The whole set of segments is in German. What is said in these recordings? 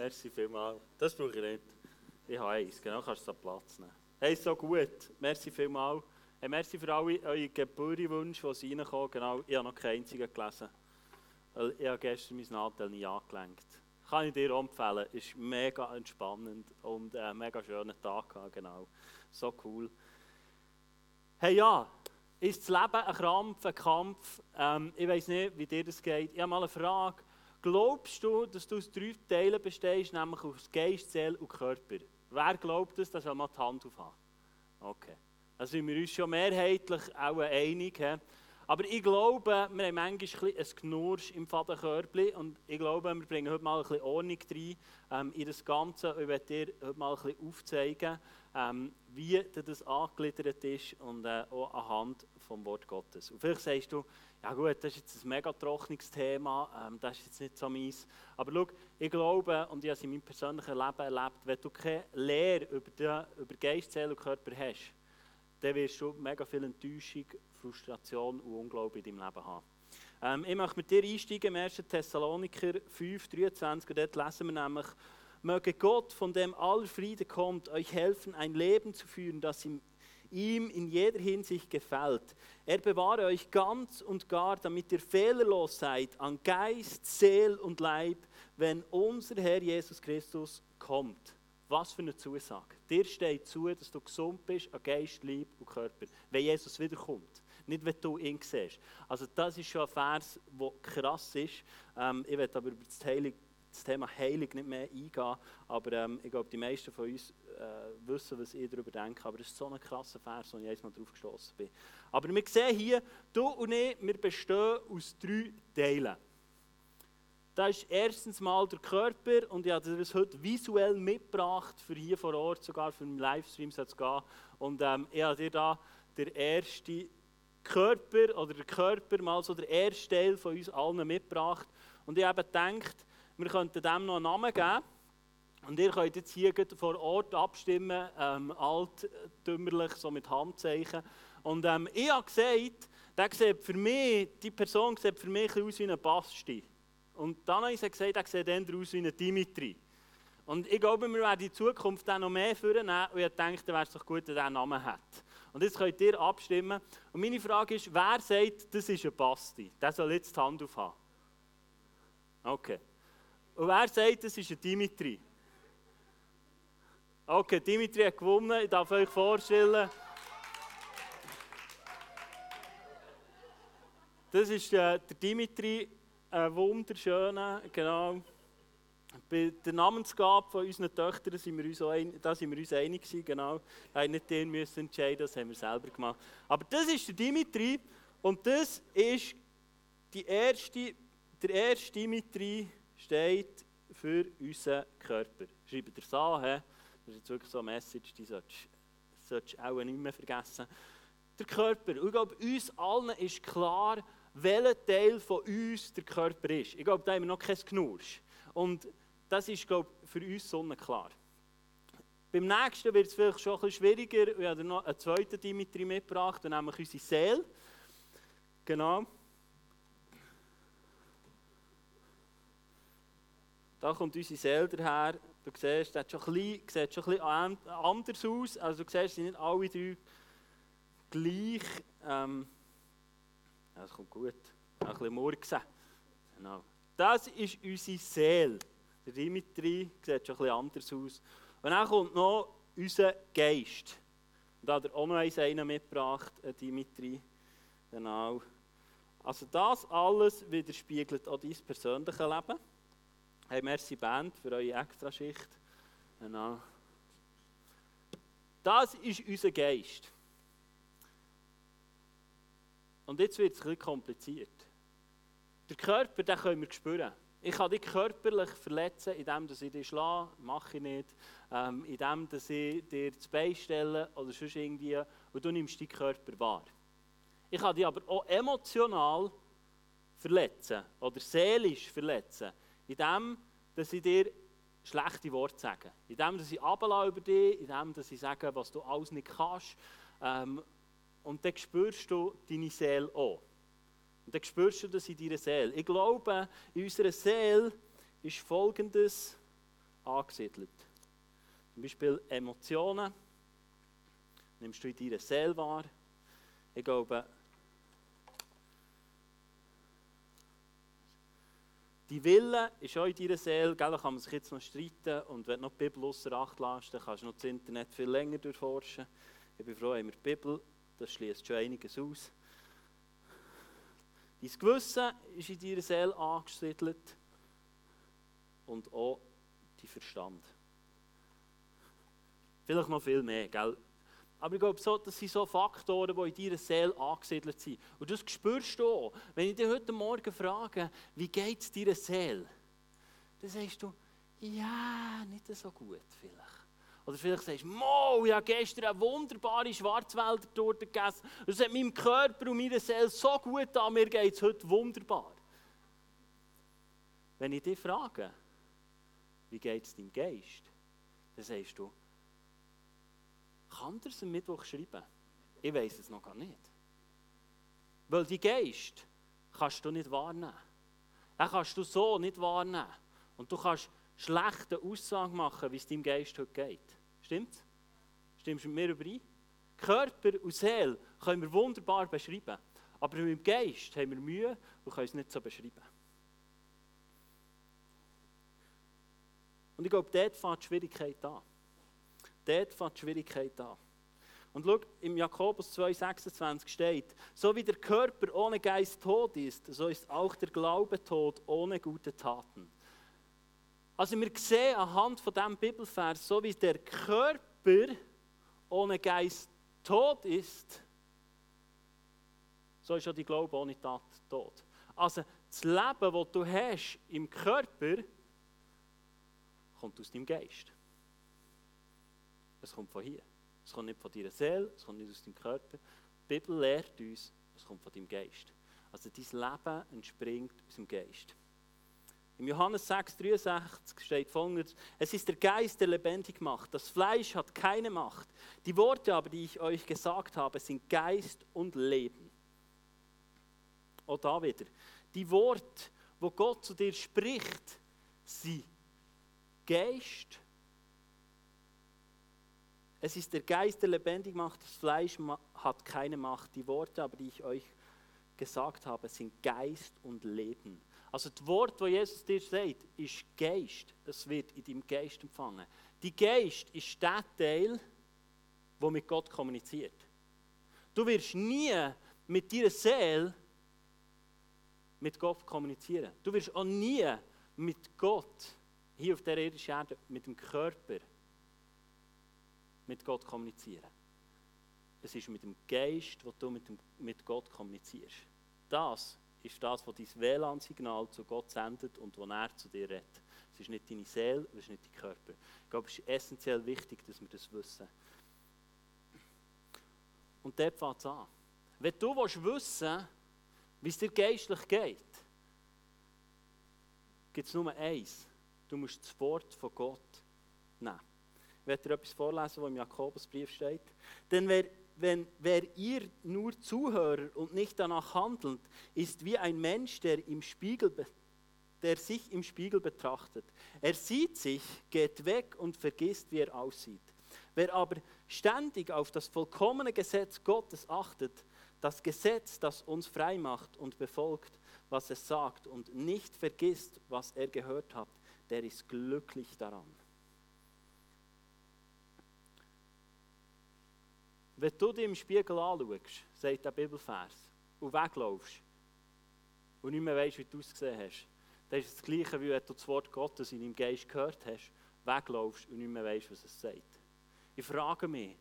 Merci vielmals. Das brauche ich nicht. Ich habe eins, genau, kannst du Platz nehmen. Hey, so gut. Merci vielmals. Hey, merci für alle eure Geburtswünsche, die reinkommen. Genau, ich habe noch keinen einzigen gelesen. Ich habe gestern mein Nadel nie angelenkt. Kann ich dir empfehlen. Ist mega entspannend und ein mega schöner Tag. Genau. So cool. Hey, ja. Ist das Leben ein Krampf, ein Kampf? Ähm, ich weiß nicht, wie dir das geht. Ich habe mal eine Frage. Glaubst du, dass du aus drei Teilen bestehst, nämlich aus Geist, Seele und Körper? Wer glaubt das? Das soll mal die Hand aufhaben. Okay. Da sind wir uns schon mehrheitlich auch einig. He? Aber ich glaube, wir haben manchmal ein Knursch im Fadenkörper und ich glaube, wir bringen heute mal ein bisschen Ordnung rein ähm, in das Ganze. Ich werde dir heute mal ein bisschen aufzeigen, ähm, wie das angegliedert ist und äh, auch anhand vom Wort Gottes. Und vielleicht sagst du, ja gut, das ist jetzt ein mega trockenes Thema, ähm, das ist jetzt nicht so meins. Aber schau, ich glaube, und ich habe es in meinem persönlichen Leben erlebt, wenn du keine Lehre über, die, über Geist, Seele und Körper hast, dann wirst du mega viel Enttäuschung, Frustration und Unglaube in deinem Leben haben. Ähm, ich möchte mit dir einsteigen im 1. Thessaloniker 5, 23, und dort lesen wir nämlich, Möge Gott, von dem aller Friede kommt, euch helfen, ein Leben zu führen, das ihm, ihm in jeder Hinsicht gefällt. Er bewahre euch ganz und gar, damit ihr fehlerlos seid an Geist, Seel und Leib, wenn unser Herr Jesus Christus kommt. Was für eine Zusage. Dir steht zu, dass du gesund bist an Geist, Leib und Körper, wenn Jesus wiederkommt. Nicht, wenn du ihn siehst. Also das ist schon ein Vers, der krass ist. Ähm, ich werde aber über das Heilige das Thema Heilung nicht mehr eingehen, aber ähm, ich glaube, die meisten von uns äh, wissen, was ich darüber denke. Aber es ist so ein krasser Vers, wo ich einmal drauf gestoßen bin. Aber wir sehen hier, du und ich, wir bestehen aus drei Teilen. Das ist erstens mal der Körper und ich habe das heute visuell mitgebracht, für hier vor Ort, sogar für den Livestream zu gehen. Und ähm, ich habe dir da der erste Körper oder der Körper mal so der erste Teil von uns allen mitgebracht. Und ich habe gedacht, wir könnten dem noch einen Namen geben. Und ihr könnt jetzt hier vor Ort abstimmen, ähm, alttümmerlich, so mit Handzeichen. Und ähm, ich habe gesagt, der sieht für mich, die Person sieht für mich aus wie ein Basti. Und dann habe ich gesagt, der sieht eher aus wie ein Dimitri. Und ich glaube, wir werden in Zukunft dann noch mehr vornehmen. Und ich denke, dann wäre es doch gut, wenn er einen Namen hat. Und jetzt könnt ihr abstimmen. Und meine Frage ist, wer sagt, das ist ein Basti? Der soll jetzt die Hand aufhaben. Okay. Und wer sagt, das ist ein Dimitri? Okay, Dimitri hat gewonnen. Ich darf euch vorstellen. Das ist äh, der Dimitri, ein wunderschöner, genau. Bei der Namensgabe von unseren Töchtern sind wir uns, ein, da sind wir uns einig gewesen, genau. Wir nicht den müssen entscheiden, das haben wir selber gemacht. Aber das ist der Dimitri und das ist die erste, der erste Dimitri, steht für unseren Körper. Schreibt ihr es an, he? Das ist jetzt wirklich so eine Message, die solltest, du auch nicht mehr vergessen. Der Körper, ich glaube, uns allen ist klar, welcher Teil von uns der Körper ist. Ich glaube, da haben wir noch kein Knursch. Und das ist, glaube ich, für uns sonnenklar. Beim nächsten wird es vielleicht schon ein bisschen schwieriger. Wir haben noch einen zweiten Dimitri mitgebracht, nämlich unsere Seele. Genau. Da kommt unsere Seele daher. Du siehst, das schon bisschen, sieht schon ein anders aus. Also du siehst, sie sind nicht alle drei gleich. Ähm, das kommt gut. Ein bisschen Murksen. Genau. Das ist unsere Seele. Der Dimitri sieht schon ein anders aus. Und dann kommt noch unser Geist. Und da hat er auch noch einen mitgebracht, Dimitri. Genau. Also das alles widerspiegelt auch dein persönliches Leben. Hey, merci Band für eure Extraschicht. Das ist unser Geist. Und jetzt wird es bisschen kompliziert. Der Körper, den können wir spüren. Ich kann dich körperlich verletzen, indem ich dich schlage, mache ich nicht. Ähm, indem ich dir das Bein stelle oder sonst irgendwie, und du nimmst deinen Körper wahr. Ich kann dich aber auch emotional verletzen oder seelisch verletzen, indem dass ich dir schlechte Worte sage. Indem dass ich ablasse über dich, indem dass ich sage, was du alles nicht kannst. Ähm, und dann spürst du deine Seele auch. Und dann spürst du das in deiner Seele. Ich glaube, in unserer Seele ist Folgendes angesiedelt. Zum Beispiel Emotionen nimmst du in deiner Seele wahr. Ich glaube, die Wille ist auch in deiner Seele, gell, da kann man sich jetzt noch streiten und wenn du noch die Bibel außer Acht lässt, dann kannst du noch das Internet viel länger durchforschen. Ich bin froh, haben wir die Bibel, das schließt schon einiges aus. Dein Gewissen ist in deiner Seele angesiedelt und auch dein Verstand. Vielleicht noch viel mehr, gell? Aber ich glaube, das sind so Faktoren, die in deiner Seele angesiedelt sind. Und das spürst du auch. Wenn ich dich heute Morgen frage, wie geht es deiner Seele? Dann sagst du, ja, nicht so gut vielleicht. Oder vielleicht sagst du, Mo, ich habe gestern eine wunderbare Schwarzwälder Torte gegessen. Es hat meinem Körper und meiner Seele so gut an, mir geht es heute wunderbar. Wenn ich dich frage, wie geht es deinem Geist? Dann sagst du, kann er es am Mittwoch schreiben? Ich weiß es noch gar nicht. Weil die Geist kannst du nicht wahrnehmen. Den kannst du so nicht wahrnehmen. Und du kannst schlechte Aussagen machen, wie es deinem Geist heute geht. Stimmt's? Stimmst du mit mir überein? Körper und Seele können wir wunderbar beschreiben. Aber mit dem Geist haben wir Mühe und können es nicht so beschreiben. Und ich glaube, dort fängt die Schwierigkeit an. Dort fängt die Schwierigkeit an. Und schau, im Jakobus 2,26 steht, so wie der Körper ohne Geist tot ist, so ist auch der Glaube tot ohne gute Taten. Also wir sehen anhand von diesem Bibelvers, so wie der Körper ohne Geist tot ist, so ist auch die Glaube ohne Tat tot. Also das Leben, das du hast im Körper, kommt aus deinem Geist. Es kommt von hier. Es kommt nicht von deiner Seele, es kommt nicht aus deinem Körper. Die Bibel lehrt uns, es kommt von deinem Geist. Also dein Leben entspringt aus dem Geist. Im Johannes 6,63 steht folgendes: Es ist der Geist, der lebendig macht. Das Fleisch hat keine Macht. Die Worte aber, die ich euch gesagt habe, sind Geist und Leben. Auch da wieder. Die Worte, wo Gott zu dir spricht, sind Geist. Es ist der Geist, der lebendig macht, das Fleisch hat keine Macht. Die Worte aber, die ich euch gesagt habe, sind Geist und Leben. Also das Wort, das Jesus dir sagt, ist Geist. Es wird in deinem Geist empfangen. Die Geist ist der Teil, der mit Gott kommuniziert. Du wirst nie mit deiner Seele mit Gott kommunizieren. Du wirst auch nie mit Gott hier auf der irdischen Erde mit dem Körper mit Gott kommunizieren. Es ist mit dem Geist, wo du mit, dem, mit Gott kommunizierst. Das ist das, was dein WLAN-Signal zu Gott sendet und wo er zu dir redet. Es ist nicht deine Seele, es ist nicht dein Körper. Ich glaube, es ist essentiell wichtig, dass wir das wissen. Und dort fängt es an. Wenn du wissen willst, wie es dir geistlich geht, gibt es nur eins. Du musst das Wort von Gott nehmen. Werde dir etwas vorlesen, was im Jakobusbrief steht. Denn wer, wenn, wer ihr nur Zuhörer und nicht danach handelt, ist wie ein Mensch, der, im Spiegel, der sich im Spiegel betrachtet. Er sieht sich, geht weg und vergisst, wie er aussieht. Wer aber ständig auf das vollkommene Gesetz Gottes achtet, das Gesetz, das uns frei macht und befolgt, was es sagt und nicht vergisst, was er gehört hat, der ist glücklich daran. Wenn du dich im Spiegel anschaust, sagt der Bibelvers, und weglaufst und nicht mehr weißt, wie du ausgesehen hast, dann ist es das Gleiche, wie wenn du das Wort Gottes in deinem Geist gehört hast, weglaufst und nicht mehr weißt, was es sagt. Ich frage mich,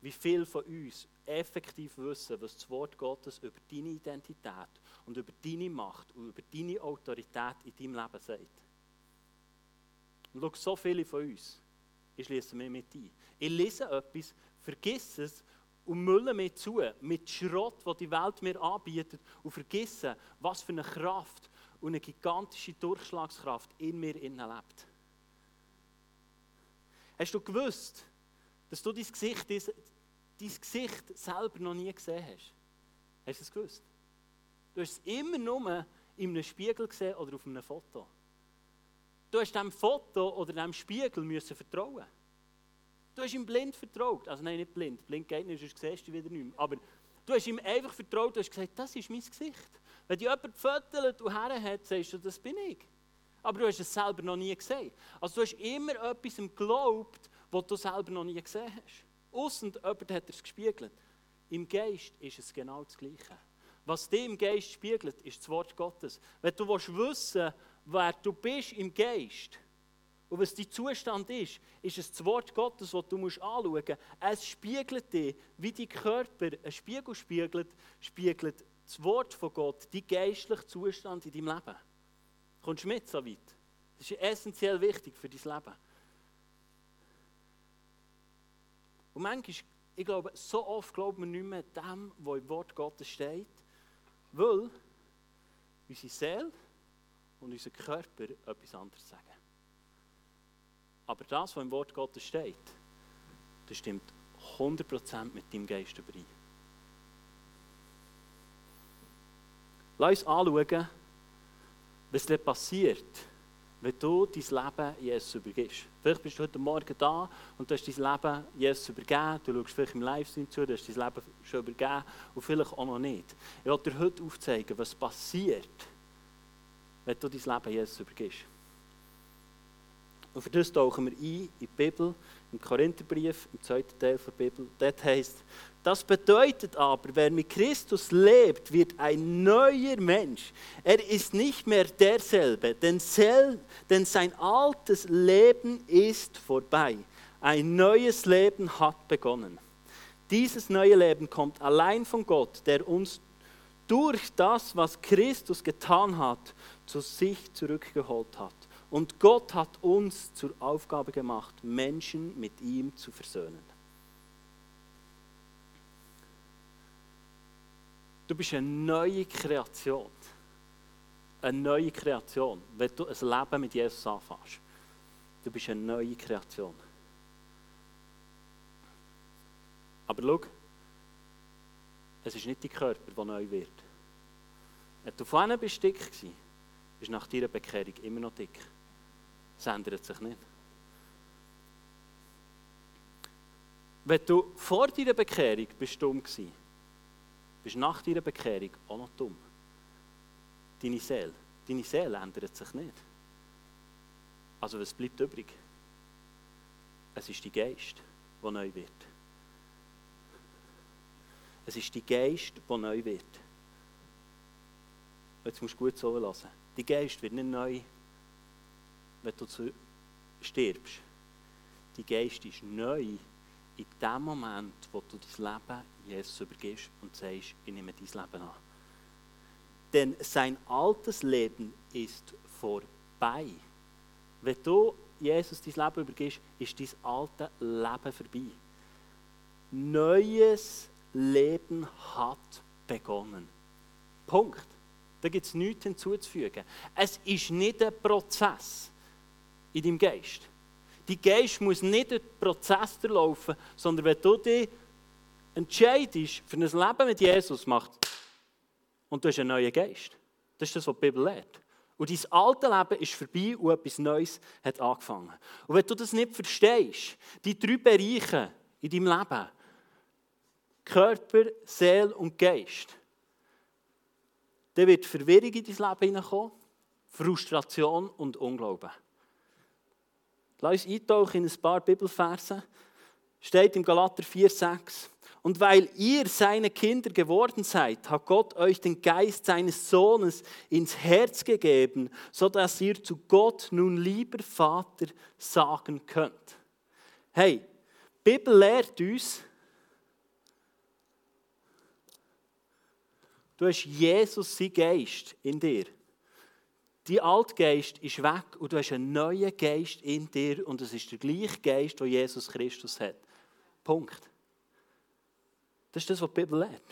wie viele von uns effektiv wissen, was das Wort Gottes über deine Identität und über deine Macht und über deine Autorität in deinem Leben sagt. Und schau, so viele von uns, ich schließe mich mit ein. Ich lese etwas, vergiss es und mülle mir zu mit Schrott, den die Welt mir anbietet und vergesse, was für eine Kraft und eine gigantische Durchschlagskraft in mir innen lebt. Hast du gewusst, dass du dein Gesicht, dein Gesicht selber noch nie gesehen hast? Hast du es gewusst? Du hast es immer nur in einem Spiegel gesehen oder auf einem Foto. du hast diesem Foto oder diesem Spiegel müssen vertrauen. Du hast ihm blind vertraut. Also nein, nicht blind. Blind geht nicht, sonst siehst du wieder nicht mehr. Aber du hast ihm einfach vertraut, du hast gesagt, das ist mein Gesicht. Wenn dich jemand gefüttert und her hat, sagst du, das bin ich. Aber du hast es selber noch nie gesehen. Also du hast immer etwas geglaubt, was du selber noch nie gesehen hast. Aussen jemand hat es gespiegelt. Im Geist ist es genau das Gleiche. Was dir im Geist spiegelt, ist das Wort Gottes. Wenn du wissen willst, wer du bist im Geist und was dein Zustand ist, ist es das Wort Gottes, das du anschauen musst. Es spiegelt dich, wie dein Körper ein Spiegel spiegelt, spiegelt das Wort von Gott, dein geistlichen Zustand in deinem Leben. Kommst du mit so weit? Das ist essentiell wichtig für dein Leben. Und manchmal, ich glaube, so oft glauben wir nicht mehr dem, was im Wort Gottes steht, weil unsere Seele und unser Körper etwas anderes sagen. Aber das, was im Wort Gottes steht, das stimmt 100% mit deinem Geist überein. Lass uns anschauen, was dann passiert, wenn du dein Leben Jesus übergibst. Vielleicht bist du heute Morgen da und du hast dein Leben Jesus übergeben. Du schaust vielleicht im Livestream zu, du hast dein Leben schon übergeben und vielleicht auch noch nicht. Ich will dir heute aufzeigen, was passiert, wenn du dein Leben Jesus übergibst. Und für das tauchen wir ein in die Bibel, im Korintherbrief, im zweiten Teil der Bibel. Dort heißt das bedeutet aber, wer mit Christus lebt, wird ein neuer Mensch. Er ist nicht mehr derselbe, denn, sel denn sein altes Leben ist vorbei. Ein neues Leben hat begonnen. Dieses neue Leben kommt allein von Gott, der uns durch das, was Christus getan hat, zu sich zurückgeholt hat. Und Gott hat uns zur Aufgabe gemacht, Menschen mit ihm zu versöhnen. Du bist eine neue Kreation. Eine neue Kreation, wenn du ein Leben mit Jesus anfängst. Du bist eine neue Kreation. Aber schau, es ist nicht dein Körper, der neu wird. Wenn du vorhin bist dick warst, bist du nach deiner Bekehrung immer noch dick. Das ändert sich nicht. Wenn du vor deiner Bekehrung bist dumm warst, bist nach deiner Bekehrung auch noch dumm. Deine Seele, deine Seele ändert sich nicht. Also was bleibt übrig? Es ist die Geist, der neu wird. Es ist die Geist, der neu wird. Jetzt musst du gut so lassen. Die Geist wird nicht neu, wenn du stirbst. Die Geist ist neu in dem Moment, wo du dein Leben Jesus übergibst und sagst, ich nehme dein Leben an. Denn sein altes Leben ist vorbei. Wenn du Jesus dein Leben übergibst, ist dein altes Leben vorbei. Neues Leben hat begonnen. Punkt. Da gibt es nichts hinzuzufügen. Es ist nicht ein Prozess in deinem Geist. Die Geist muss nicht durch den Prozess durchlaufen, sondern wenn du dich entscheidest für ein Leben mit Jesus, macht und du hast einen neuen Geist. Das ist das, was die Bibel lehrt. Und dein alte Leben ist vorbei und etwas Neues hat angefangen. Und wenn du das nicht verstehst, die drei Bereiche in deinem Leben, Körper, Seele und Geist, dann wird Verwirrung in dein Leben hineinkommen, Frustration und Unglauben. Lass uns eintauchen in ein paar Bibelverse. Steht im Galater 4,6. Und weil ihr seine Kinder geworden seid, hat Gott euch den Geist seines Sohnes ins Herz gegeben, sodass ihr zu Gott nun lieber Vater sagen könnt. Hey, die Bibel lehrt uns, du hast Jesus, sein Geist in dir. Die Altgeist ist weg und du hast einen neuen Geist in dir und es ist der gleiche Geist, den Jesus Christus hat. Punkt. Das ist das, was die Bibel lehrt.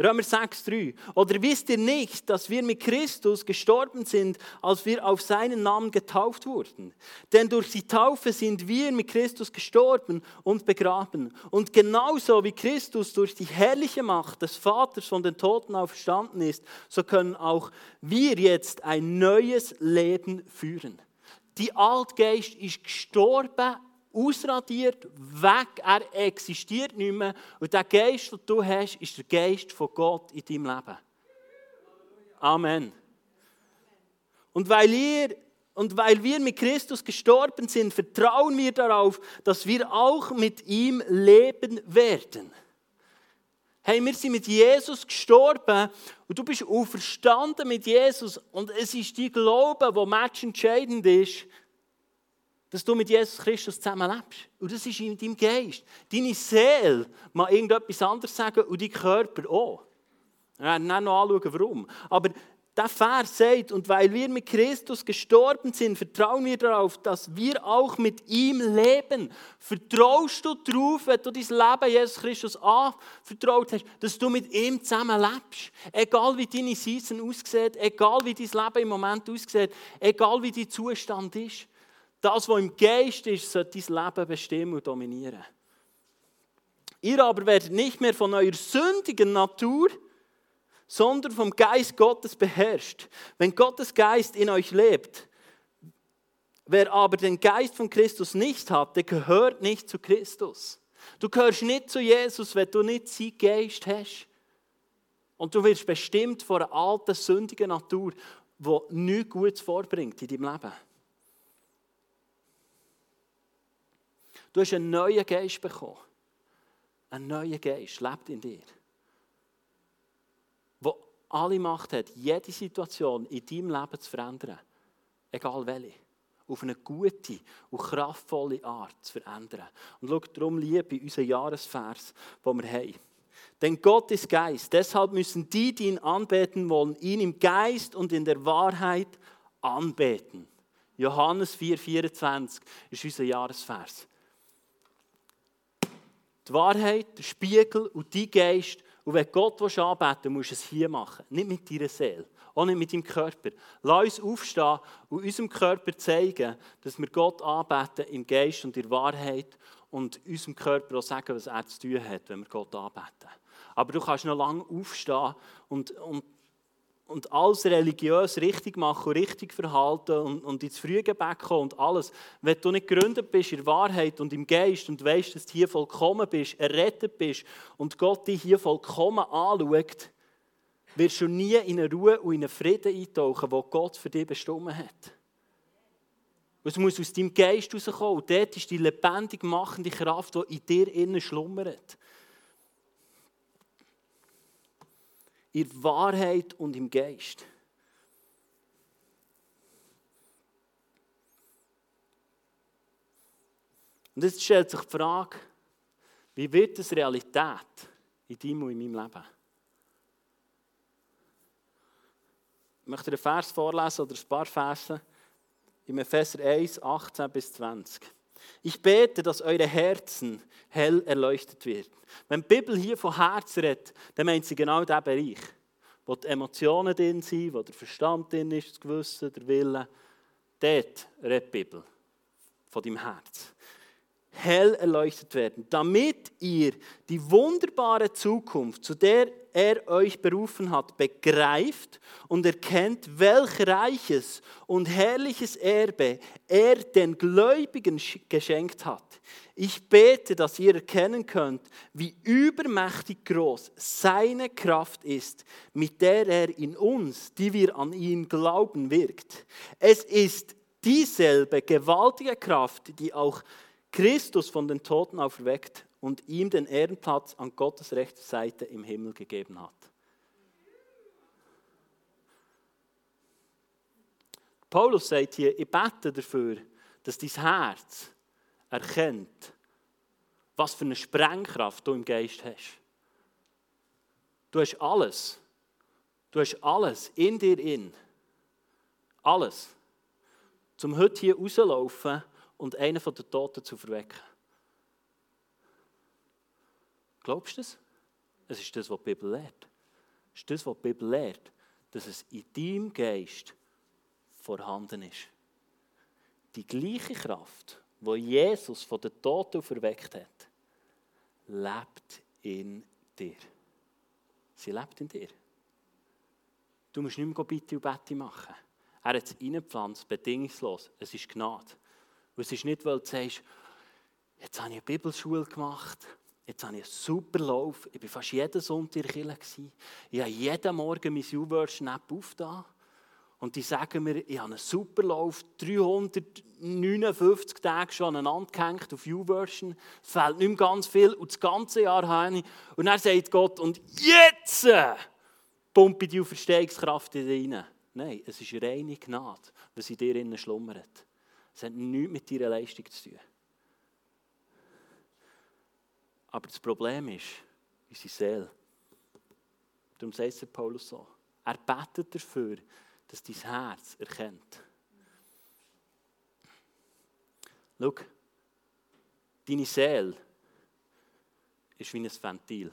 Römer 6,3. Oder wisst ihr nicht, dass wir mit Christus gestorben sind, als wir auf seinen Namen getauft wurden? Denn durch die Taufe sind wir mit Christus gestorben und begraben. Und genauso wie Christus durch die herrliche Macht des Vaters von den Toten auferstanden ist, so können auch wir jetzt ein neues Leben führen. Die Altgeist ist gestorben, ausradiert, weg, er existiert nicht mehr. Und der Geist, den du hast, ist der Geist von Gott in deinem Leben. Amen. Und weil ihr und weil wir mit Christus gestorben sind, vertrauen wir darauf, dass wir auch mit ihm leben werden. Hey, wir sind mit Jesus gestorben und du bist auferstanden mit Jesus und es ist die Glaube, wo matchentscheidend ist, dass du mit Jesus Christus zusammen lebst. Und das ist in deinem Geist. Deine Seele mag irgendetwas anderes sagen und dein Körper auch. Wir werden dann noch anschauen, warum. Aber der Vers sagt, und weil wir mit Christus gestorben sind, vertrauen wir darauf, dass wir auch mit ihm leben. Vertraust du darauf, wenn du dein Leben Jesus Christus anvertraut hast, dass du mit ihm zusammen lebst? Egal wie deine Season aussieht, egal wie dein Leben im Moment aussieht, egal wie dein Zustand ist. Das, was im Geist ist, sollte dein Leben bestimmen und dominieren. Ihr aber werdet nicht mehr von eurer sündigen Natur, sondern vom Geist Gottes beherrscht. Wenn Gottes Geist in euch lebt, wer aber den Geist von Christus nicht hat, der gehört nicht zu Christus. Du gehörst nicht zu Jesus, wenn du nicht sein Geist hast. Und du wirst bestimmt von einer alten, sündigen Natur, die nichts Gutes vorbringt in deinem Leben. Du hast einen neuen Geist bekommen. Ein neuer Geist lebt in dir alle Macht hat, jede Situation in deinem Leben zu verändern. Egal welche. Auf eine gute und kraftvolle Art zu verändern. Und schau, darum liebe unseren Jahresvers, den wir haben. Denn Gott ist Geist. Deshalb müssen die, die ihn anbeten wollen, ihn im Geist und in der Wahrheit anbeten. Johannes 4,24 ist unser Jahresvers. Die Wahrheit, der Spiegel und die Geist und wenn Gott anbeten will, musst du es hier machen. Nicht mit deiner Seele, auch nicht mit deinem Körper. Lass uns aufstehen und unserem Körper zeigen, dass wir Gott anbeten im Geist und in der Wahrheit und unserem Körper auch sagen, was er zu tun hat, wenn wir Gott anbeten. Aber du kannst noch lange aufstehen und, und und alles religiös richtig machen richtig verhalten und, und ins Frühgebet kommen und alles. Wenn du nicht gegründet bist in Wahrheit und im Geist und weißt, dass du hier vollkommen bist, errettet bist und Gott dich hier vollkommen anschaut, wirst du nie in eine Ruhe und in einen Frieden eintauchen, wo Gott für dich bestimmt hat. Es muss aus deinem Geist herauskommen. Und dort ist die lebendig machende Kraft, die in dir innen schlummert. In Wahrheit und im Geist. Und jetzt stellt sich die Frage, wie wird das Realität in deinem und in meinem Leben? Ich möchte einen Vers vorlesen oder ein paar Verse im Epheser 1, 18 bis 20. Ich bete, dass eure Herzen hell erleuchtet werden. Wenn die Bibel hier von Herz redet, dann meint sie genau diesen Bereich, wo die Emotionen drin sind, wo der Verstand drin ist, das Gewissen, der Wille. Dort redet die Bibel von deinem Herz. Hell erleuchtet werden, damit ihr die wunderbare Zukunft, zu der er euch berufen hat, begreift und erkennt, welch reiches und herrliches Erbe er den Gläubigen geschenkt hat. Ich bete, dass ihr erkennen könnt, wie übermächtig groß seine Kraft ist, mit der er in uns, die wir an ihn glauben, wirkt. Es ist dieselbe gewaltige Kraft, die auch Christus von den Toten auferweckt und ihm den Ehrenplatz an Gottes rechter Seite im Himmel gegeben hat. Paulus sagt hier, ich bete dafür, dass dein Herz erkennt, was für eine Sprengkraft du im Geist hast. Du hast alles. Du hast alles in dir in. Alles. Zum heute hier rauslaufen und einen von den Toten zu verwecken. Glaubst du das? Es ist das, was die Bibel lehrt. Es ist das, was die Bibel lehrt, dass es in deinem Geist vorhanden ist. Die gleiche Kraft, wo Jesus von den Toten verweckt hat, lebt in dir. Sie lebt in dir. Du musst nicht mehr Bitte und Bette machen. Er hat es reingepflanzt, bedingungslos. Es ist Gnade. Und es ist nicht, weil du sagst, jetzt habe ich eine Bibelschule gemacht, jetzt habe ich einen super Lauf, ich war fast jeden Sonntag in der Kirche, ich habe jeden Morgen mein U-Word-Snap aufgetan und die sagen mir, ich habe einen super Lauf, 359 Tage schon aneinander gehängt auf U-Version, es fehlt nicht mehr ganz viel und das ganze Jahr habe ich. Und dann sagt Gott, und jetzt pumpe ich die Verstehungskraft in dich rein. Nein, es ist reine Gnade, was in dir schlummert. Es hat nichts mit deiner Leistung zu tun. Aber das Problem ist, unsere Seele. Darum sagt es Paulus so. Er betet dafür, dass dein Herz erkennt. Schau, deine Seele ist wie ein Ventil.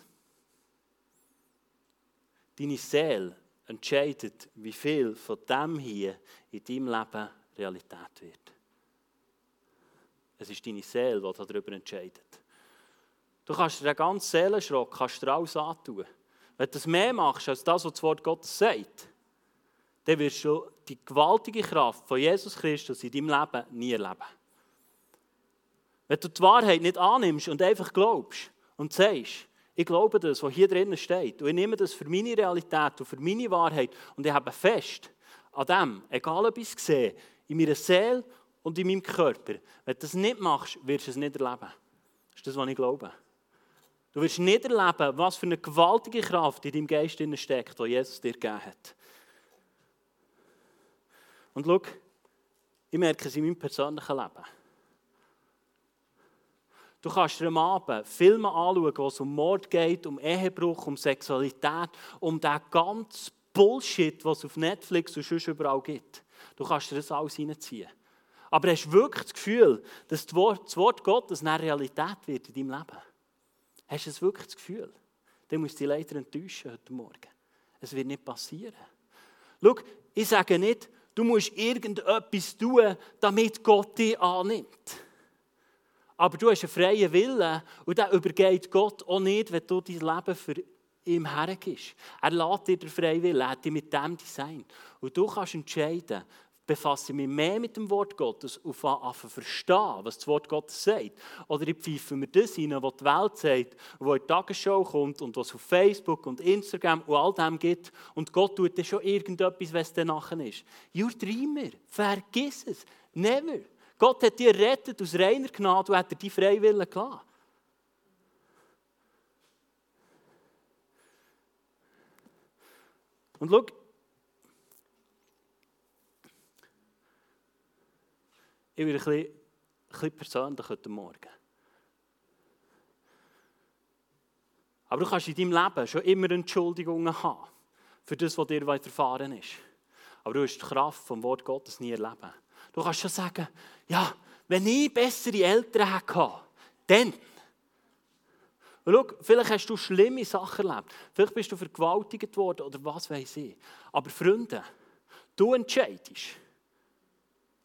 Deine Seele entscheidet, wie viel von dem hier in deinem Leben Realität wird. Es ist deine Seele, die darüber entscheidet. Du kannst dir den ganzen Seelenschrock kannst dir alles antun. Wenn du das mehr machst, als das, was das Wort Gottes sagt, dann wirst du die gewaltige Kraft von Jesus Christus in deinem Leben nie erleben. Wenn du die Wahrheit nicht annimmst und einfach glaubst und sagst, ich glaube das, was hier drinnen steht, und ich nehme das für meine Realität und für meine Wahrheit und ich habe fest an dem, egal ob ich es sehe, in meiner Seele und in meinem Körper, wenn du das nicht machst, wirst du es nicht erleben. Das ist das, was ich glaube. Du wirst nicht erleben, was für eine gewaltige Kraft in deinem Geist steckt, die Jesus dir gegeben hat. Und schau, ich merke es in meinem persönlichen Leben. Du kannst dir am Abend Filme anschauen, wo es um Mord geht, um Ehebruch, um Sexualität, um den ganzen Bullshit, was es auf Netflix und sonst überall gibt. Du kannst dir das alles reinziehen. Aber hast du wirklich das Gefühl, dass das Wort, Gottes eine Realität wird in deinem Leben? Hast du es wirklich das Gefühl? Dann musst du dich leider enttäuschen heute Morgen. Es wird nicht passieren. Schau, ich sage nicht, Du musst irgendetwas tun, damit Gott dich annimmt. Aber du hast einen freien Willen und der übergeht Gott auch nicht, wenn du dein Leben für ihn hergibst. Er lässt dir den freien Willen, er hat dich mit dem Design. Und du kannst entscheiden, befasse mich mehr mit dem Wort Gottes und fange zu verstehen, was das Wort Gottes sagt. Oder ich pfeife mir das rein, was die Welt sagt, was in die Tagesschau kommt und was auf Facebook und Instagram und all dem gibt. Und Gott tut dann schon irgendetwas, was dann nachher ist. You dreamer, vergiss es. Never. Gott hat dich rettet aus reiner Gnade und hat dir die Freiwillen gelassen. Und schau, Ich werde ein bisschen, ein bisschen persönlich heute Morgen. Aber du kannst in deinem Leben schon immer Entschuldigungen haben für das, was dir erfahren ist. Aber du hast die Kraft vom Wort Gottes nie erleben. Du kannst schon sagen, ja, wenn ich bessere Eltern hatte, dann. Und schau, vielleicht hast du schlimme Sachen erlebt. Vielleicht bist du vergewaltigt worden oder was weiß ich. Aber Freunde, du entscheidest,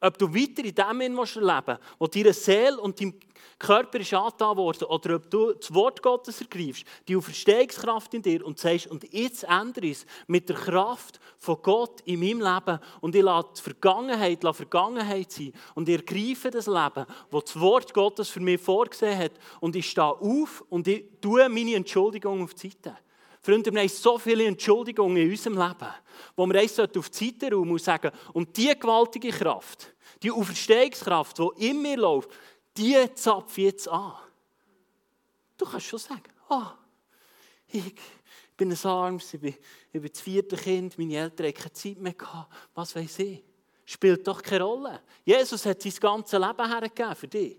ob du weiter in dem leben willst, wo deine Seele und dein Körper ist angetan worden, oder ob du das Wort Gottes ergreifst, die Auferstehungskraft in dir und sagst, und jetzt ändere ich es mit der Kraft von Gott in meinem Leben und ich lasse die Vergangenheit, lasse Vergangenheit sein und ich ergreife das Leben, das das Wort Gottes für mich vorgesehen hat und ich stehe auf und ich tue meine Entschuldigung auf die Seite. Freunde, wir haben so viele Entschuldigungen in unserem Leben, wo wir eins auf die Seite räumen und sagen, und diese gewaltige Kraft, die Auferstehungskraft, die in mir läuft, die zapfe jetzt an. Du kannst schon sagen, oh, ich bin ein Arms, ich bin, ich bin das vierte Kind, meine Eltern haben keine Zeit mehr gehabt, was weiß ich. Spielt doch keine Rolle. Jesus hat sein ganzes Leben hergegeben für dich.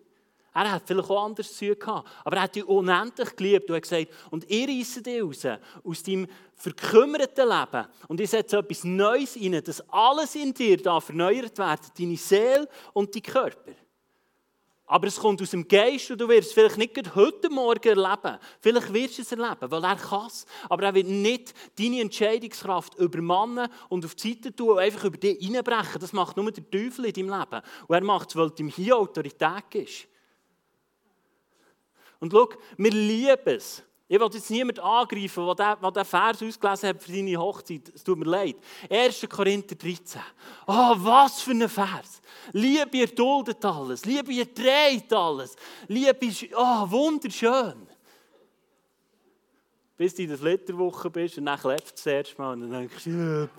Er hat vielleicht auch anders zu gehabt, aber er hat dich unendlich geliebt und hat gesagt, und ich reisse dich raus, aus deinem verkümmerten Leben und ich setze etwas Neues rein, dass alles in dir da verneuert wird, deine Seele und dein Körper. Aber es kommt aus dem Geist und du wirst es vielleicht nicht heute Morgen erleben. Vielleicht wirst du es erleben, weil er kann es. Aber er wird nicht deine Entscheidungskraft übermannen und auf die Seite tun und einfach über dich reinbrechen. Das macht nur der Teufel in deinem Leben. Und er macht es, weil du ihm hier Autorität ist. Und schau, wir lieben es. Ich will jetzt niemanden angreifen, der Vers ausgelesen hat für seine Hochzeit. Es tut mir leid. 1. Korinther 13. Oh, was für ein Vers. Liebe, ihr duldet alles. Liebe, ihr dreht alles. Liebe ist oh, wunderschön. Bis du in der Flitterwoche bist und dann klebst du das erste Mal und dann denkst du, ja,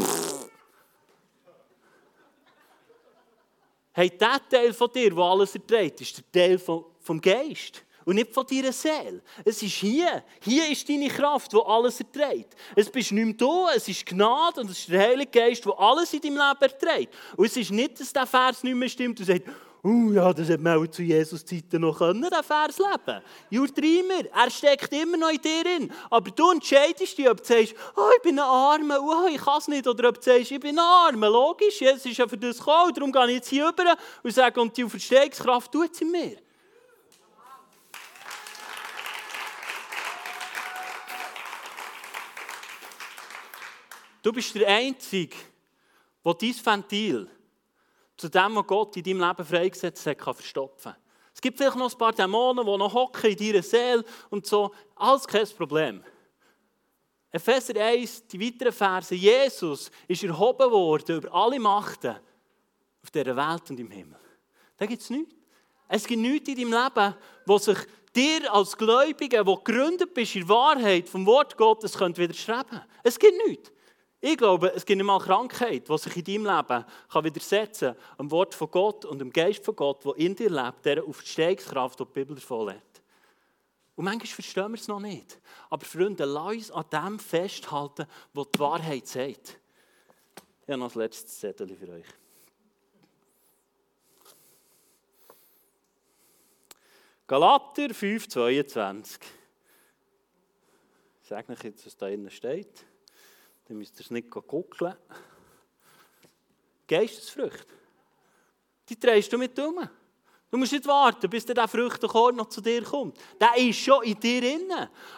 Hey, der Teil von dir, der alles erträgt, ist der Teil vom, vom Geist und nicht von deiner Seele. Es ist hier. Hier ist deine Kraft, die alles erträgt. Es bist nicht mehr du, es ist Gnade und es ist der Heilige Geist, der alles in deinem Leben erträgt. Und es ist nicht, dass der Vers nicht mehr stimmt und sagt, oh ja, das hätte man auch zu Jesus Zeiten noch können, den Vers leben. Jurtreimer, er steckt immer noch in dir drin. Aber du entscheidest dich, ob du sagst, oh, ich bin ein Armer, oh, ich kann es nicht. Oder ob du sagst, ich bin ein Armer. Logisch, Jesus ist ja für das gekommen. Darum gehe ich jetzt hier rüber und sage, und die Verstehungskraft tut es in mir. Du bist der Einzige, der dein Ventil zu dem, was Gott in deinem Leben freigesetzt hat, kann verstopfen kann. Es gibt vielleicht noch ein paar Dämonen, die noch hocken in deiner Seele und so. Alles kein Problem. Epheser 1, die weiteren Verse. Jesus ist erhoben worden über alle Machten auf dieser Welt und im Himmel. Da gibt es nichts. Es gibt nichts in deinem Leben, wo sich dir als Gläubiger, der gegründet bist in Wahrheit vom Wort Gottes, widerstreben könnte. Es gibt nichts. Ich glaube, es gibt nicht mal Krankheit, die sich in deinem Leben widersetzen kann, am Wort von Gott und dem Geist von Gott, der in dir lebt, der auf die Steigskraft, die die Bibel davon lädt. Und manchmal verstehen wir es noch nicht. Aber Freunde, lass uns an dem festhalten, was die Wahrheit sagt. Ich habe noch das letzte Zettel für euch. Galater 5,22. Ich sage euch jetzt, was da drinnen steht. Dann müsst ihr es nicht gucken. Geistesfrüchte. Die drehst du mit um. Du musst nicht warten, bis der Früchtekorn noch zu dir kommt. Der ist schon in dir drin.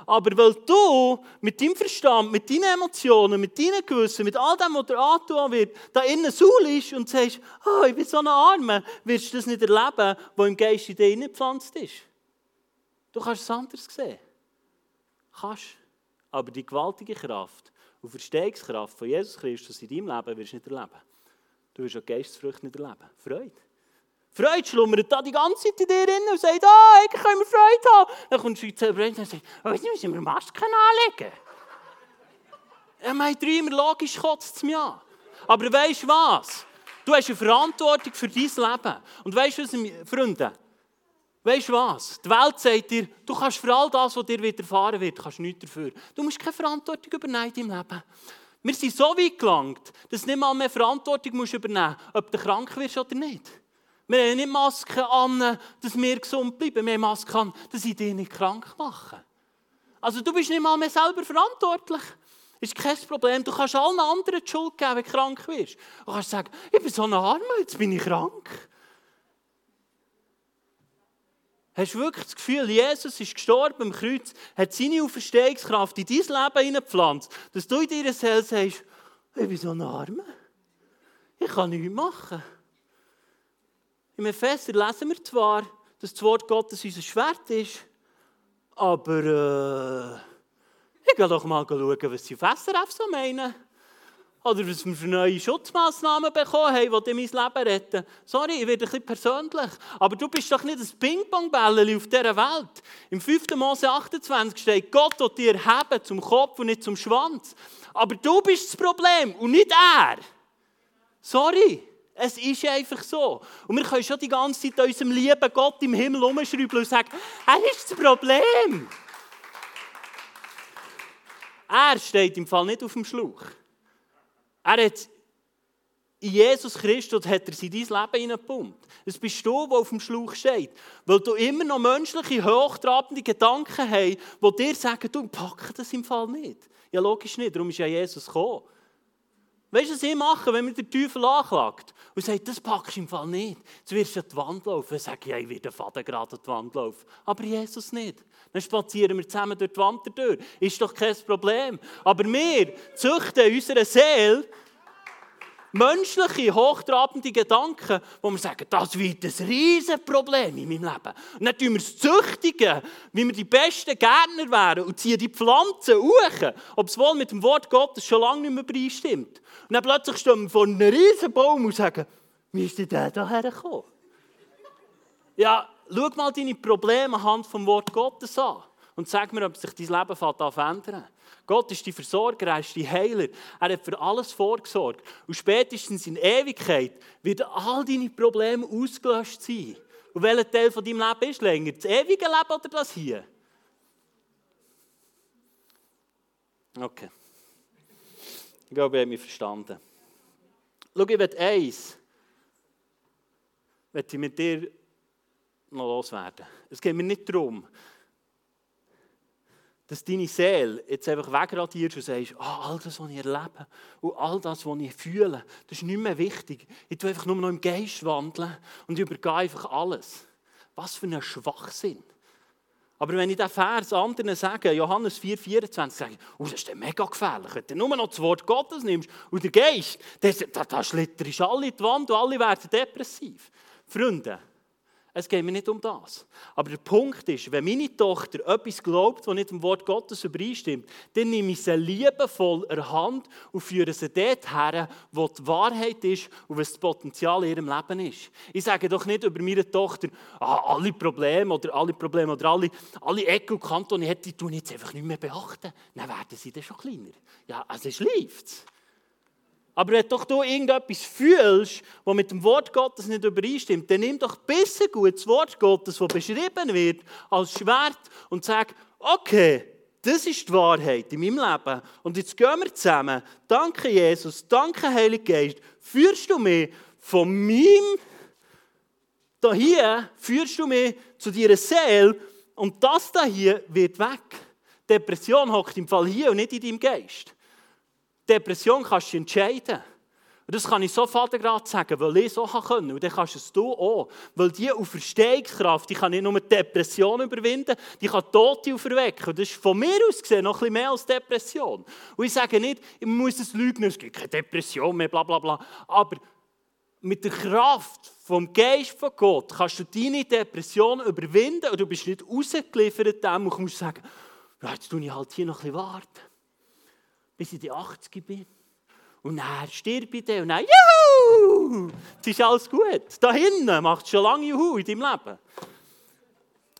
Aber weil du mit deinem Verstand, mit deinen Emotionen, mit deinen Gewissen, mit all dem, was dir angetan wird, da innen Saul ist und sagst, oh, ich bin so ein Arme, wirst du das nicht erleben, was im Geist in dir gepflanzt ist. Du kannst es anders sehen. Kannst. Aber die gewaltige Kraft, und Verstehungskraft von Jesus Christus in deinem Leben wirst du nicht erleben. Du wirst auch Geistesfrüchte nicht erleben. Freude. Freude schlummert da die ganze Zeit in dir drin und sagt, ah, oh, eigentlich können wir Freude haben. Dann kommst du zu Brent und sagst, oh, jetzt müssen wir Masken anlegen. Ja, mein Träumer, logisch kotzt es mich an. Aber weißt du was? Du hast eine Verantwortung für dein Leben. Und weißt du Freunde? Weißt du was? Die Welt sagt dir, du kannst für all das, was dir widerfahren wird, kannst nichts dafür. Du musst keine Verantwortung übernehmen in deinem Leben. Wir sind so weit gelangt, dass du nicht mal mehr Verantwortung musst übernehmen musst, ob du krank wirst oder nicht. Wir haben nicht Masken an, dass wir gesund bleiben. Wir haben Masken an, dass sie dich nicht krank machen. Also du bist nicht mal mehr selber verantwortlich. Ist kein Problem. Du kannst allen anderen die Schuld geben, wenn du krank wirst. Du kannst sagen, ich bin so ein Armer, jetzt bin ich krank. Hast du wirklich das Gefühl, Jesus ist gestorben am Kreuz, hat seine Auferstehungskraft in dein Leben hineingepflanzt, dass du in deiner Seele sagst, ich bin so ein Armer. Ich kann nichts machen. Im Epheser lesen wir zwar, dass das Wort Gottes unser Schwert ist, aber äh, ich gehe doch mal schauen, was die auf so meinen. Oder was wir für neue Schutzmaßnahmen bekommen haben, die mein Leben retten. Sorry, ich werde ein bisschen persönlich. Aber du bist doch nicht ein Ping-Pong-Bällchen auf dieser Welt. Im 5. Mose 28 steht, Gott wird dir heben zum Kopf und nicht zum Schwanz. Aber du bist das Problem und nicht er. Sorry. Es ist einfach so. Und wir können schon die ganze Zeit unserem lieben Gott im Himmel umschreiben und sagen, er ist das Problem. Er steht im Fall nicht auf dem Schluch. Er hat in Jesus Christus hat er sie in dein Leben hineingepumpt. Es bist du, der auf dem Schlauch steht. Weil du immer noch menschliche, hochtrabende Gedanken hast, die dir sagen, du pack das im Fall nicht. Ja, logisch nicht, darum ist ja Jesus gekommen. Weißt du, was ich mache, wenn mir der Teufel anklagt und sagt, das packst du im Fall nicht? Jetzt wirst du an die Wand laufen. Ich sage, ja, ich werde Vater gerade an die Wand laufen. Aber Jesus nicht. Dann spazieren wir zusammen durch die Wand durch. Ist doch kein Problem. Aber wir züchten unserer Seele menschliche, hochtrabende Gedanken, wo wir sagen, das wird ein Riesenproblem in meinem Leben. Und dann tun wir es züchtigen, wie wir die besten Gärtner wären und ziehen die Pflanzen hoch, wohl mit dem Wort Gottes schon lange nicht mehr übereinstimmt. Und dann plötzlich stehen wir vor einem Riesenbaum und sagen, wie ist denn der hierher gekommen? Ja, schau mal deine Probleme anhand vom Wort Gottes an und sag mir, ob sich dein Leben verändern Gott ist die Versorger, er ist die Heiler. Er hat für alles vorgesorgt. Und spätestens in Ewigkeit werden all deine Probleme ausgelöscht sein. Und welcher Teil von deinem Leben ist länger? Das ewige Leben oder das hier? Okay. Ich glaube, ich habe mich verstanden. Schau, ich will eins. Ich mit dir noch loswerden. Es geht mir nicht darum, dass deine Seele jetzt einfach wegradierst und sagst, oh, all das, was ich erlebe und all das, was ich fühle, das ist nicht mehr wichtig. Ich tue einfach nur noch im Geist wandeln und übergehe einfach alles. Was für ein Schwachsinn. Aber wenn ich diesen Vers anderen sage, Johannes 4,24, sage ich, oh, das ist ja mega gefährlich. Wenn du nur noch das Wort Gottes nimmst und der Geist, da, schlitterst alle in die Wand und alle werden depressiv. Freunde, es geht mir nicht um das. Aber der Punkt ist, wenn meine Tochter etwas glaubt, was nicht dem Wort Gottes übereinstimmt, dann nehme ich sie liebevoll an Hand und führe sie dort her, wo die Wahrheit ist und was das Potenzial in ihrem Leben ist. Ich sage doch nicht über meine Tochter, ah, alle Probleme oder alle Probleme oder alle, alle Ecken und Kanten, die ich jetzt einfach nicht mehr beachten. Dann werden sie dann schon kleiner. Ja, also läuft. Aber wenn doch du irgendetwas fühlst, was mit dem Wort Gottes nicht übereinstimmt, dann nimm doch besser gut das Wort Gottes, das beschrieben wird, als Schwert und sag, okay, das ist die Wahrheit in meinem Leben. Und jetzt gehen wir zusammen. Danke, Jesus. Danke, Heiliger Geist. Führst du mich von meinem, da hier, führst du mich zu deiner Seele und das da hier wird weg. Depression hockt im Fall hier und nicht in deinem Geist. Depression kannst du entscheiden. Und das kann ich so gerade sagen, weil ich so können Und dann kannst es du auch. Weil die Auferstehungskraft, die kann nicht nur Depression überwinden, die kann Tote auferwecken. Und das ist von mir aus gesehen noch ein bisschen mehr als Depression. Und ich sage nicht, ich muss es lügen, es gibt keine Depression mehr, bla bla bla. Aber mit der Kraft vom Geist von Gott kannst du deine Depression überwinden und du bist nicht rausgeliefert dem und musst sagen, ja, jetzt tue ich halt hier noch ein bisschen warten bis ich die 80 bin. Und dann stirb ich dann und dann, juhu, jetzt ist alles gut. Da hinten macht es schon lange Juhu in deinem Leben.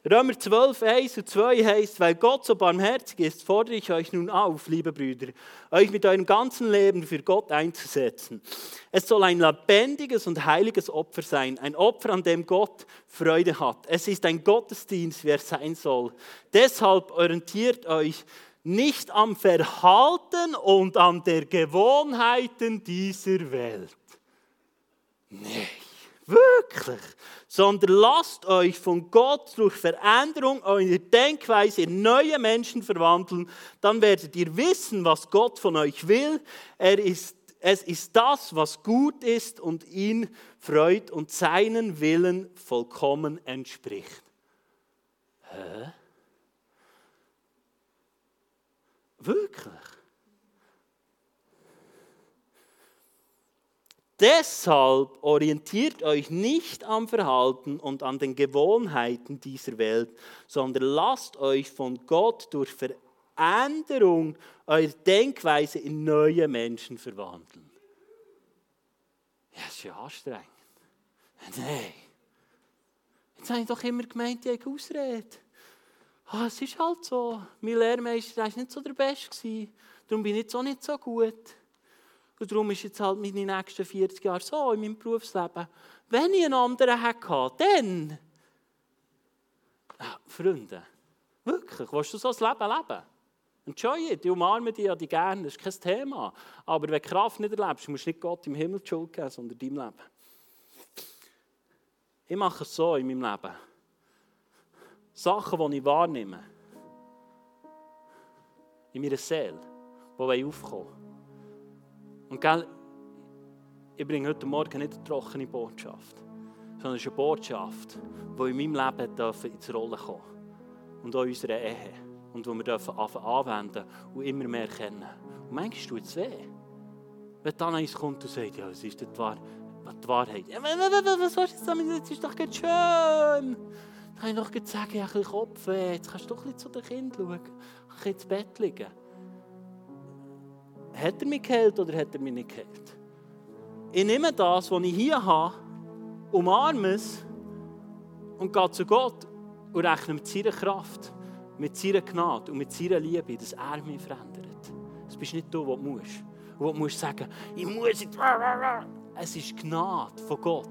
Römer 12, 1 und 2 heißt, weil Gott so barmherzig ist, fordere ich euch nun auf, liebe Brüder, euch mit eurem ganzen Leben für Gott einzusetzen. Es soll ein lebendiges und heiliges Opfer sein, ein Opfer, an dem Gott Freude hat. Es ist ein Gottesdienst, wie er sein soll. Deshalb orientiert euch nicht am Verhalten und an der Gewohnheiten dieser Welt. Nein, wirklich. Sondern lasst euch von Gott durch Veränderung eurer Denkweise in neue Menschen verwandeln. Dann werdet ihr wissen, was Gott von euch will. Er ist, es ist das, was gut ist und ihn freut und seinen Willen vollkommen entspricht. Hä? Wirklich. Deshalb orientiert euch nicht am Verhalten und an den Gewohnheiten dieser Welt, sondern lasst euch von Gott durch Veränderung eurer Denkweise in neue Menschen verwandeln. Ja, das ist ja anstrengend. Nein. Jetzt habe ich doch immer gemeint, ich habe Ausrede ah, es ist halt so, mein Lehrmeister war nicht so der Beste, darum bin ich jetzt auch nicht so gut. Und darum ist jetzt halt meine nächsten 40 Jahre so in meinem Berufsleben. Wenn ich einen anderen hätte, dann... Ja, Freunde, wirklich, willst du so ein Leben leben? Enjoy it, ich umarme dich ja die gerne, das ist kein Thema. Aber wenn du Kraft nicht erlebst, musst du nicht Gott im Himmel die Schuld geben, sondern deinem Leben. Ich mache es so in meinem Leben. Sachen, die ich wahrnehme, in meiner Seele, die aufkommen Und gell, ich bringe heute Morgen nicht eine trockene Botschaft, sondern es ist eine Botschaft, die in meinem Leben ins Rollen kommen Und auch in unserer Ehe. Und die wir dürfen anwenden und immer mehr kennen. Und manchmal tut es weh. Wenn dann eins kommt und sagt, ja, was ist das die Wahrheit? Was soll ich jetzt damit? Das ist doch ganz schön. Dann habe ich noch gesagt, ich habe ein Kopfweh. Jetzt kannst du doch ein bisschen zu den Kindern schauen. Ich kann ins Bett liegen. Hat er mich geheilt oder hat er mich nicht geheilt? Ich nehme das, was ich hier habe, umarme es und gehe zu Gott und rechne mit seiner Kraft, mit seiner Gnade und mit seiner Liebe, dass er mich verändert. Das bist nicht du, was du musst. Wo du musst sagen, ich muss jetzt... Es ist Gnade von Gott,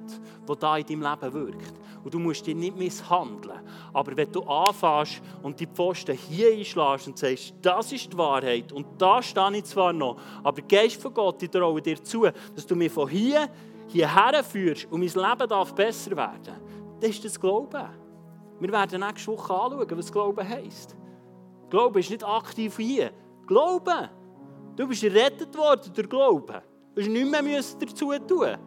die da in deinem Leben wirkt. Und du musst dich nicht misshandeln. Aber wenn du anfängst und die Pfosten hier einschlägst und sagst, das ist die Wahrheit und da stehe ich zwar noch, aber Geist von Gott, ich traue dir zu, dass du mich von hier hierher führst und mein Leben darf besser werden, dann ist das Glauben. Wir werden nächste Woche anschauen, was Glauben heisst. Glauben ist nicht aktiv hier. Glauben. Du bist errettet worden durch Glauben. Du musst nichts mehr dazu tun.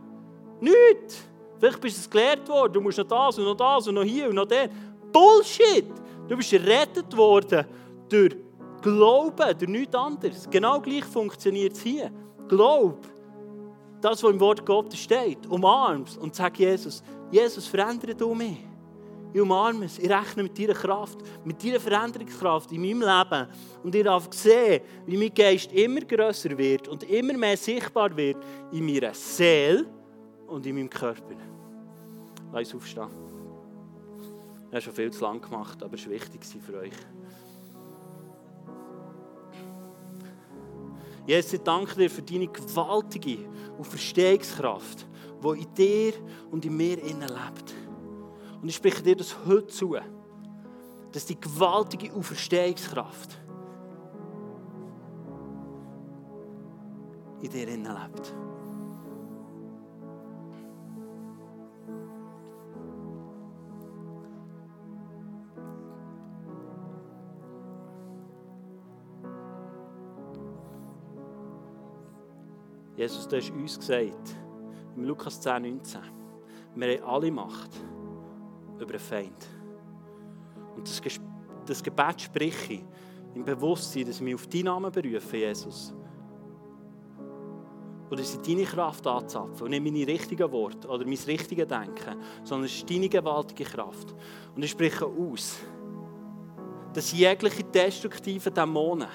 Nichts. Vielleicht bist du gelehrt worden, du musst noch das und noch das und noch hier und noch der. Bullshit! Du bist errettet worden durch Glauben, durch nichts anderes. Genau gleich funktioniert es hier. Glaub, das, was im Wort Gottes steht, umarmst und sag Jesus, Jesus, verändere du mich. Ich umarme es. Ich rechne mit deiner Kraft, mit deiner Veränderungskraft in meinem Leben. Und ich darf sehen, wie mein Geist immer größer wird und immer mehr sichtbar wird in meiner Seele und in meinem Körper. Lass uns aufstehen. Ich habe schon viel zu lang gemacht, aber es war wichtig für euch. Jesus, ich danke dir für deine gewaltige Verstehungskraft, die in dir und in mir innen lebt. Und ich spreche dir das heute zu, dass die gewaltige Auferstehungskraft in dir innen lebt. Jesus, du hast uns gesagt, im Lukas 10, 19, wir haben alle Macht über den Feind. Und das, das Gebet spreche ich im Bewusstsein, dass ich mich auf deinen Namen berufe, Jesus. Oder ich deine Kraft anzapfe und nicht meine richtigen Worte oder mein richtiges Denken, sondern es ist deine gewaltige Kraft. Und ich spreche aus, dass jegliche destruktiven Dämonen,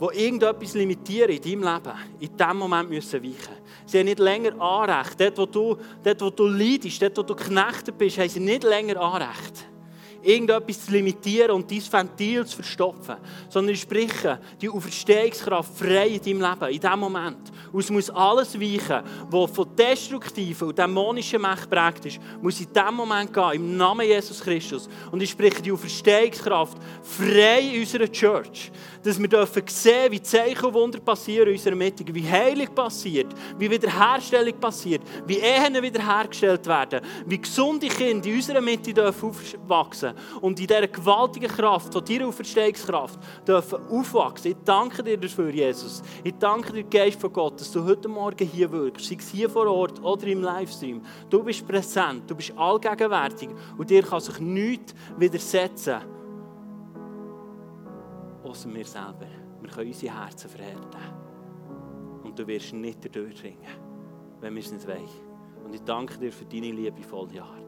die irgendetwas limitieren in deinem Leben, in diesem Moment müssen weichen Sie haben nicht länger Anrecht. Dort, wo du, dort, wo du leidest, dort, wo du geknechtet bist, haben sie nicht länger Anrecht irgendetwas zu limitieren und dein Ventil zu verstopfen, sondern ich spreche die Auferstehungskraft frei in deinem Leben, in diesem Moment. Und es muss alles weichen, was von destruktiven und dämonischen Macht prägt ist, muss in diesem Moment gehen, im Namen Jesus Christus. Und ich spreche die Auferstehungskraft frei in unserer Church, dass wir dürfen sehen, wie Zeichen und Wunder passieren in unserer Mitte, wie Heilung passiert, wie Wiederherstellung passiert, wie Ehen wiederhergestellt werden, wie gesunde Kinder in unserer Mitte dürfen aufwachsen und in dieser gewaltigen Kraft, von deiner Auferstehungskraft, dürfen aufwachsen. Ich danke dir dafür, Jesus. Ich danke dir, Geist von Gott, dass du heute Morgen hier wirkst, sei es hier vor Ort oder im Livestream. Du bist präsent, du bist allgegenwärtig und dir kann sich nichts widersetzen, außer mir selber. Wir können unsere Herzen verhärten. Und du wirst nicht durchdringen, wenn wir es nicht wollen. Und ich danke dir für deine liebevolle Art.